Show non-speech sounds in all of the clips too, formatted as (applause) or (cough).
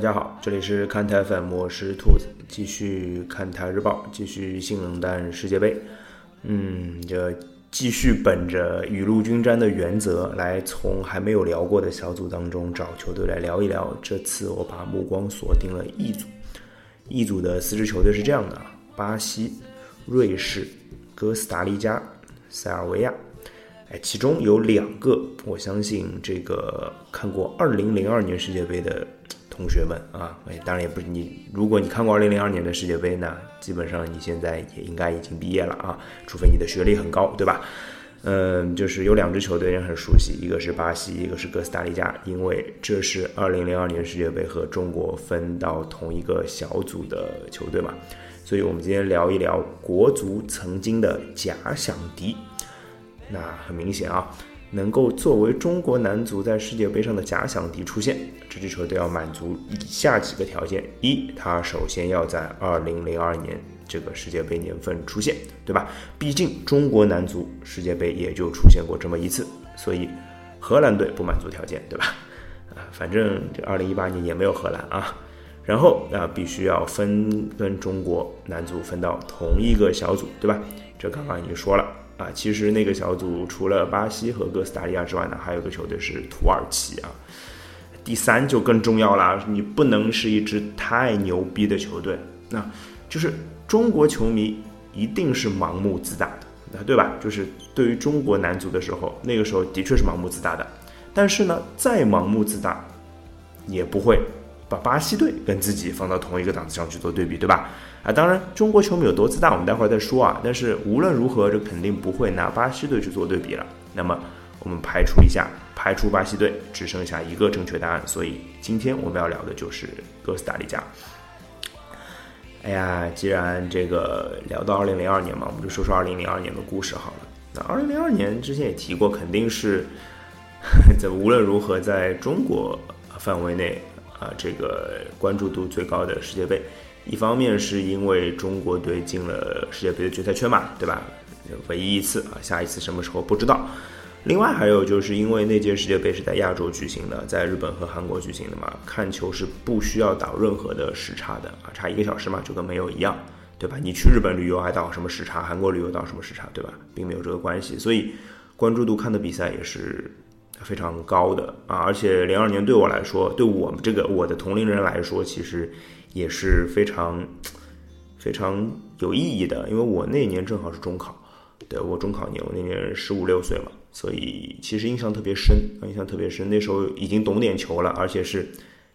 大家好，这里是看台粉，我是兔子，继续看台日报，继续性冷淡世界杯。嗯，这继续本着雨露均沾的原则，来从还没有聊过的小组当中找球队来聊一聊。这次我把目光锁定了 E 组，E 组的四支球队是这样的：巴西、瑞士、哥斯达黎加、塞尔维亚。哎，其中有两个，我相信这个看过2002年世界杯的。同学们啊，哎，当然也不是你。如果你看过二零零二年的世界杯呢，基本上你现在也应该已经毕业了啊，除非你的学历很高，对吧？嗯，就是有两支球队人很熟悉，一个是巴西，一个是哥斯达黎加，因为这是二零零二年世界杯和中国分到同一个小组的球队嘛，所以我们今天聊一聊国足曾经的假想敌。那很明显啊。能够作为中国男足在世界杯上的假想敌出现，这支球队要满足以下几个条件：一，他首先要在二零零二年这个世界杯年份出现，对吧？毕竟中国男足世界杯也就出现过这么一次，所以荷兰队不满足条件，对吧？啊，(laughs) 反正这二零一八年也没有荷兰啊。然后啊，必须要分跟中国男足分到同一个小组，对吧？这刚刚已经说了。啊，其实那个小组除了巴西和哥斯达黎加之外呢，还有个球队是土耳其啊。第三就更重要了，你不能是一支太牛逼的球队，那就是中国球迷一定是盲目自大的，那对吧？就是对于中国男足的时候，那个时候的确是盲目自大的，但是呢，再盲目自大，也不会。把巴西队跟自己放到同一个档次上去做对比，对吧？啊，当然，中国球迷有多自大，我们待会儿再说啊。但是无论如何，这肯定不会拿巴西队去做对比了。那么，我们排除一下，排除巴西队，只剩下一个正确答案。所以，今天我们要聊的就是哥斯达黎加。哎呀，既然这个聊到二零零二年嘛，我们就说说二零零二年的故事好了。那二零零二年之前也提过，肯定是 (laughs) 在无论如何在中国范围内。啊，这个关注度最高的世界杯，一方面是因为中国队进了世界杯的决赛圈嘛，对吧？唯一一次啊，下一次什么时候不知道。另外还有就是因为那届世界杯是在亚洲举行的，在日本和韩国举行的嘛，看球是不需要倒任何的时差的啊，差一个小时嘛，就跟没有一样，对吧？你去日本旅游还倒什么时差？韩国旅游倒什么时差？对吧？并没有这个关系，所以关注度看的比赛也是。非常高的啊，而且零二年对我来说，对我们这个我的同龄人来说，其实也是非常 (tsk) 非常有意义的，因为我那年正好是中考，对我中考年，我那年十五六岁嘛，所以其实印象特别深，印象特别深。那时候已经懂点球了，而且是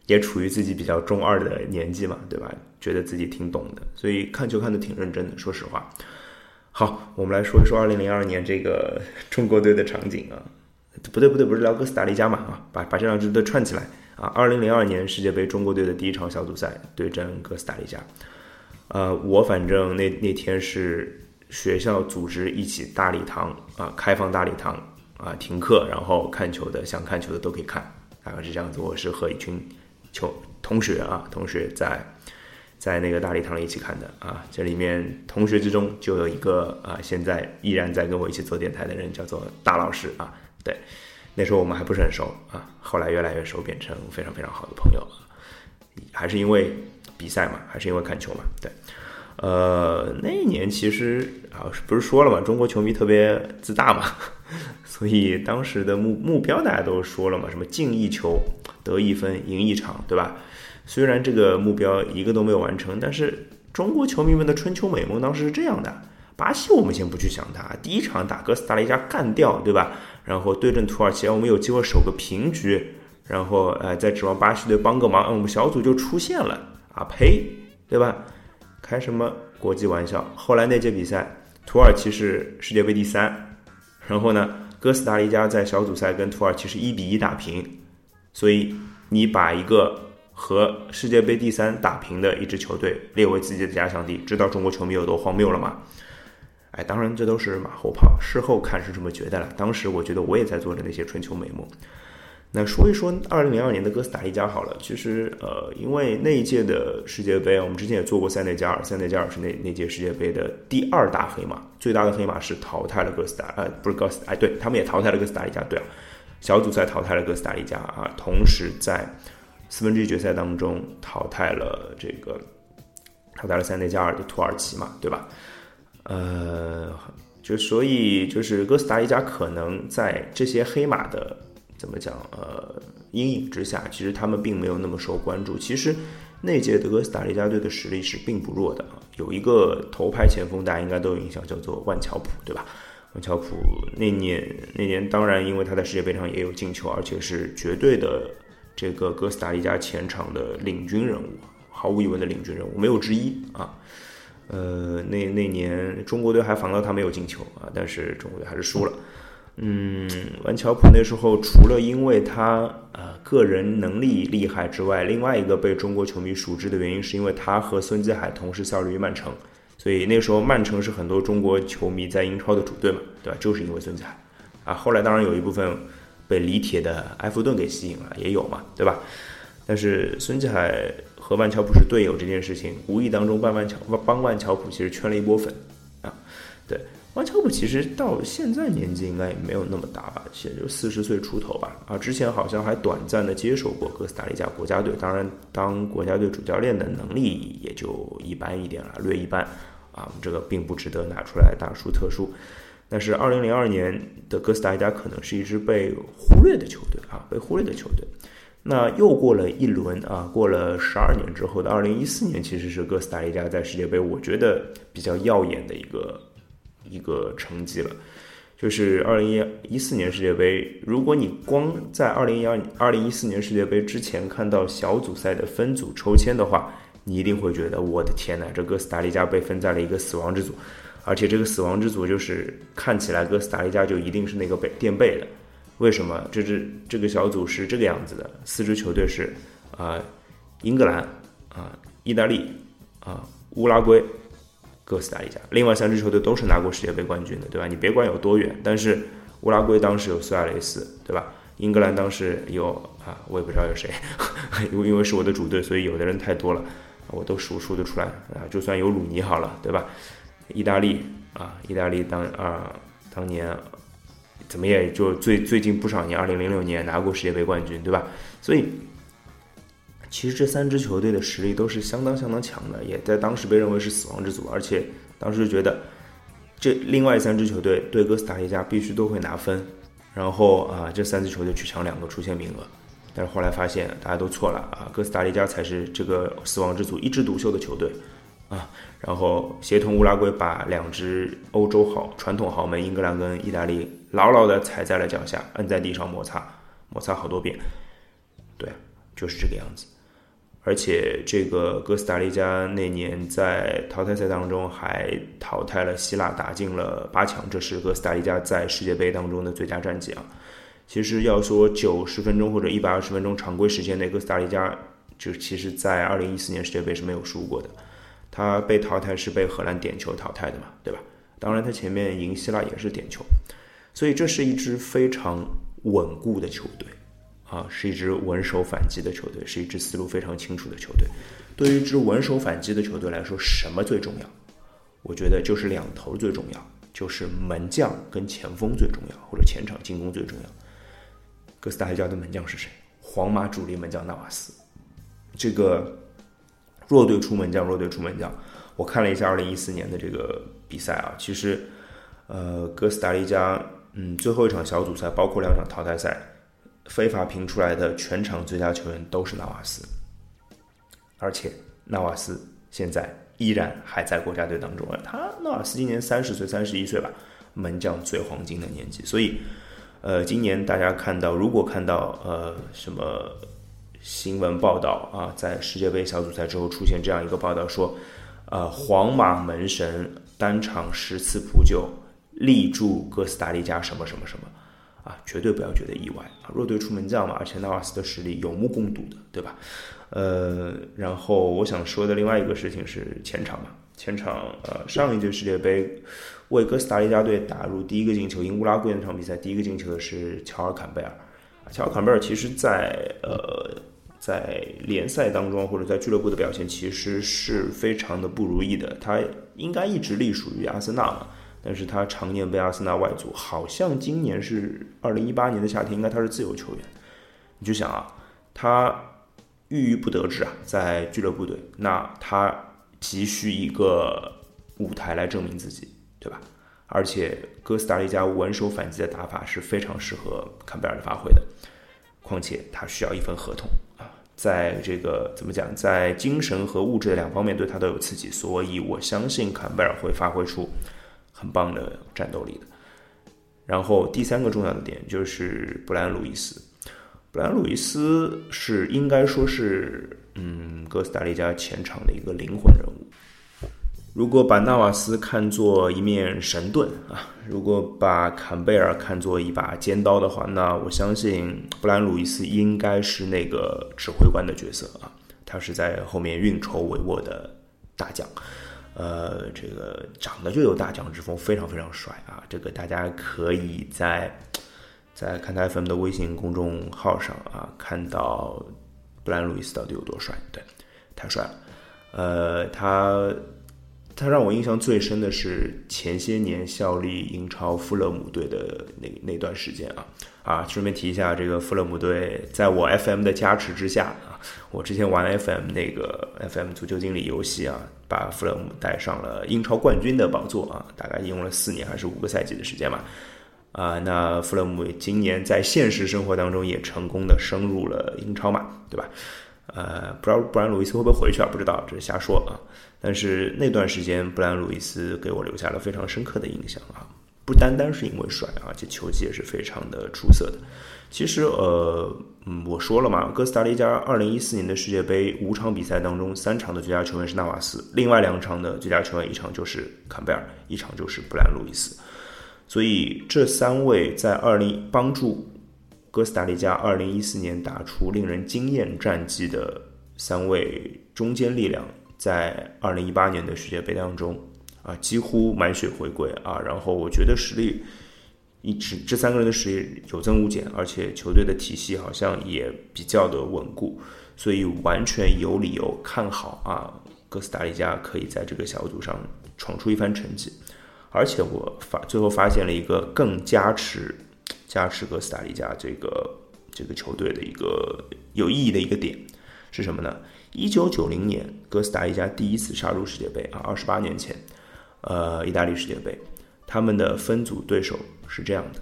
也处于自己比较中二的年纪嘛，对吧？觉得自己挺懂的，所以看球看得挺认真的。说实话，好，我们来说一说二零零二年这个中国队的场景啊。不对不对，不是聊哥斯达黎加嘛啊，把把这两支队串起来啊。二零零二年世界杯中国队的第一场小组赛对阵哥斯达黎加，呃，我反正那那天是学校组织一起大礼堂啊，开放大礼堂啊，停课然后看球的，想看球的都可以看，大概是这样子。我是和一群球同学啊，同学在在那个大礼堂一起看的啊。这里面同学之中就有一个啊，现在依然在跟我一起做电台的人，叫做大老师啊。对，那时候我们还不是很熟啊，后来越来越熟，变成非常非常好的朋友。还是因为比赛嘛，还是因为看球嘛？对，呃，那一年其实啊，不是说了嘛，中国球迷特别自大嘛，(laughs) 所以当时的目目标大家都说了嘛，什么进一球得一分赢一场，对吧？虽然这个目标一个都没有完成，但是中国球迷们的春秋美梦当时是这样的。巴西我们先不去想它，第一场打哥斯达黎加干掉，对吧？然后对阵土耳其，我们有机会守个平局，然后呃再指望巴西队帮个忙，我们小组就出现了啊呸，对吧？开什么国际玩笑？后来那届比赛，土耳其是世界杯第三，然后呢，哥斯达黎加在小组赛跟土耳其是一比一打平，所以你把一个和世界杯第三打平的一支球队列为自己的假想敌，知道中国球迷有多荒谬了吗？哎，当然这都是马后炮，事后看是这么觉得了。当时我觉得我也在做着那些春秋美梦。那说一说二零零二年的哥斯达黎加好了，其实呃，因为那一届的世界杯，我们之前也做过塞内加尔，塞内加尔是那那届世界杯的第二大黑马，最大的黑马是淘汰了哥斯达，呃，不是哥斯，哎，对他们也淘汰了哥斯达黎加，对啊，小组赛淘汰了哥斯达黎加啊，同时在四分之一决赛当中淘汰了这个淘汰了塞内加尔的土耳其嘛，对吧？呃，就所以就是哥斯达黎加可能在这些黑马的怎么讲呃阴影之下，其实他们并没有那么受关注。其实那届的哥斯达黎加队的实力是并不弱的啊，有一个头牌前锋，大家应该都有印象，叫做万乔普，对吧？万乔普那年那年当然因为他在世界杯上也有进球，而且是绝对的这个哥斯达黎加前场的领军人物，毫无疑问的领军人物，没有之一啊。呃，那那年中国队还防到他没有进球啊，但是中国队还是输了。嗯，万乔普那时候除了因为他呃个人能力厉害之外，另外一个被中国球迷熟知的原因，是因为他和孙继海同时效力于曼城，所以那时候曼城是很多中国球迷在英超的主队嘛，对吧？就是因为孙继海啊。后来当然有一部分被李铁的埃弗顿给吸引了，也有嘛，对吧？但是孙继海。和万乔普是队友这件事情，无意当中帮万乔帮万乔普其实圈了一波粉啊。对，万乔普其实到现在年纪应该也没有那么大吧，也就四十岁出头吧。啊，之前好像还短暂的接手过哥斯达黎加国家队，当然当国家队主教练的能力也就一般一点了，略一般啊。这个并不值得拿出来大书特书。但是二零零二年的哥斯达黎加可能是一支被忽略的球队啊，被忽略的球队。那又过了一轮啊，过了十二年之后的二零一四年，其实是哥斯达黎加在世界杯我觉得比较耀眼的一个一个成绩了。就是二零一一四年世界杯，如果你光在二零一二二零一四年世界杯之前看到小组赛的分组抽签的话，你一定会觉得我的天呐，这哥斯达黎加被分在了一个死亡之组，而且这个死亡之组就是看起来哥斯达黎加就一定是那个被垫背的。为什么这支这个小组是这个样子的？四支球队是啊，英格兰啊，意大利啊，乌拉圭，哥斯达黎加。另外三支球队都是拿过世界杯冠军的，对吧？你别管有多远，但是乌拉圭当时有苏亚雷斯，对吧？英格兰当时有啊，我也不知道有谁，(laughs) 因为因为是我的主队，所以有的人太多了，我都数数得出来啊。就算有鲁尼好了，对吧？意大利啊，意大利当啊当年。怎么也就最最近不少年，二零零六年拿过世界杯冠军，对吧？所以，其实这三支球队的实力都是相当相当强的，也在当时被认为是死亡之组。而且当时就觉得，这另外三支球队对哥斯达黎加必须都会拿分，然后啊，这三支球队去抢两个出线名额。但是后来发现大家都错了啊，哥斯达黎加才是这个死亡之组一枝独秀的球队。啊，然后协同乌拉圭把两支欧洲好传统豪门英格兰跟意大利牢牢的踩在了脚下，摁在地上摩擦，摩擦好多遍。对，就是这个样子。而且这个哥斯达黎加那年在淘汰赛当中还淘汰了希腊，打进了八强，这是哥斯达黎加在世界杯当中的最佳战绩啊。其实要说九十分钟或者一百二十分钟常规时间内，哥斯达黎加就其实在二零一四年世界杯是没有输过的。他被淘汰是被荷兰点球淘汰的嘛，对吧？当然，他前面赢希腊也是点球，所以这是一支非常稳固的球队啊，是一支稳守反击的球队，是一支思路非常清楚的球队。对于一支稳守反击的球队来说，什么最重要？我觉得就是两头最重要，就是门将跟前锋最重要，或者前场进攻最重要。哥斯达黎加的门将是谁？皇马主力门将纳瓦斯，这个。弱队出门将，弱队出门将。我看了一下二零一四年的这个比赛啊，其实，呃，哥斯达黎加，嗯，最后一场小组赛，包括两场淘汰赛，非法评出来的全场最佳球员都是纳瓦斯，而且纳瓦斯现在依然还在国家队当中啊。他纳瓦斯今年三十岁，三十一岁吧，门将最黄金的年纪。所以，呃，今年大家看到，如果看到呃什么。新闻报道啊，在世界杯小组赛之后出现这样一个报道，说，呃，皇马门神单场十次扑救，力助哥斯达黎加什么什么什么，啊，绝对不要觉得意外啊，弱队出门将嘛，而且纳瓦斯的实力有目共睹的，对吧？呃，然后我想说的另外一个事情是前场嘛，前场，呃，上一届世界杯为哥斯达黎加队打入第一个进球，赢乌拉圭那场比赛第一个进球的是乔尔坎贝尔，乔尔坎贝尔其实在呃。在联赛当中或者在俱乐部的表现其实是非常的不如意的。他应该一直隶属于阿森纳嘛，但是他常年被阿森纳外租。好像今年是二零一八年的夏天，应该他是自由球员。你就想啊，他郁郁不得志啊，在俱乐部队，那他急需一个舞台来证明自己，对吧？而且哥斯达黎加稳守反击的打法是非常适合坎贝尔的发挥的，况且他需要一份合同啊，在这个怎么讲，在精神和物质的两方面对他都有刺激，所以我相信坎贝尔会发挥出很棒的战斗力的。然后第三个重要的点就是布兰·路易斯。布兰·路易斯是应该说是，嗯，哥斯达黎加前场的一个灵魂人物。如果把纳瓦斯看作一面神盾啊，如果把坎贝尔看作一把尖刀的话，那我相信布莱恩·路易斯应该是那个指挥官的角色啊。他是在后面运筹帷幄的大将，呃，这个长得就有大将之风，非常非常帅啊。这个大家可以在。在看台 FM 的微信公众号上啊，看到布兰路易斯到底有多帅？对，太帅了。呃，他他让我印象最深的是前些年效力英超富勒姆队的那那段时间啊啊！顺便提一下，这个富勒姆队在我 FM 的加持之下啊，我之前玩 FM 那个 FM 足球经理游戏啊，把富勒姆带上了英超冠军的宝座啊，大概用了四年还是五个赛季的时间吧。啊，那弗勒姆今年在现实生活当中也成功的升入了英超嘛，对吧？呃，不知道布兰路易斯会不会回去啊？不知道，这是瞎说啊。但是那段时间，布兰路易斯给我留下了非常深刻的印象啊，不单单是因为帅，而且球技也是非常的出色的。其实，呃，嗯，我说了嘛，哥斯达黎加二零一四年的世界杯五场比赛当中，三场的最佳球员是纳瓦斯，另外两场的最佳球员一场就是坎贝尔，一场就是布兰路易斯。所以这三位在二零帮助哥斯达黎加二零一四年打出令人惊艳战绩的三位中坚力量，在二零一八年的世界杯当中啊，几乎满血回归啊。然后我觉得实力一直这三个人的实力有增无减，而且球队的体系好像也比较的稳固，所以完全有理由看好啊，哥斯达黎加可以在这个小组上闯出一番成绩。而且我发最后发现了一个更加持加持哥斯达黎加这个这个球队的一个有意义的一个点是什么呢？一九九零年哥斯达黎加第一次杀入世界杯啊，二十八年前，呃，意大利世界杯，他们的分组对手是这样的，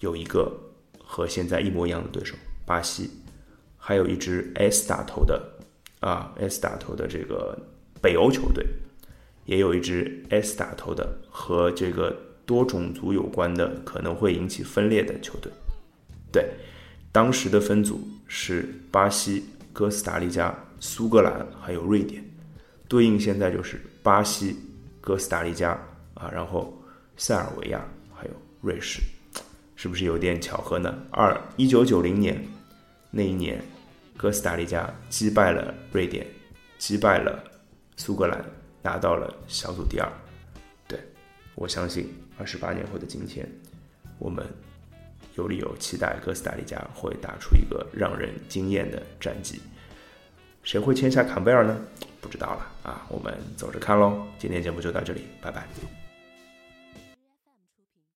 有一个和现在一模一样的对手巴西，还有一支 S 打头的啊 S 打头的这个北欧球队。也有一支 S 打头的和这个多种族有关的，可能会引起分裂的球队。对，当时的分组是巴西、哥斯达黎加、苏格兰还有瑞典，对应现在就是巴西、哥斯达黎加啊，然后塞尔维亚还有瑞士，是不是有点巧合呢？二一九九零年那一年，哥斯达黎加击败了瑞典，击败了苏格兰。拿到了小组第二，对我相信二十八年后的今天，我们有理由期待哥斯达黎加会打出一个让人惊艳的战绩。谁会签下坎贝尔呢？不知道了啊，我们走着看喽。今天节目就到这里，拜拜。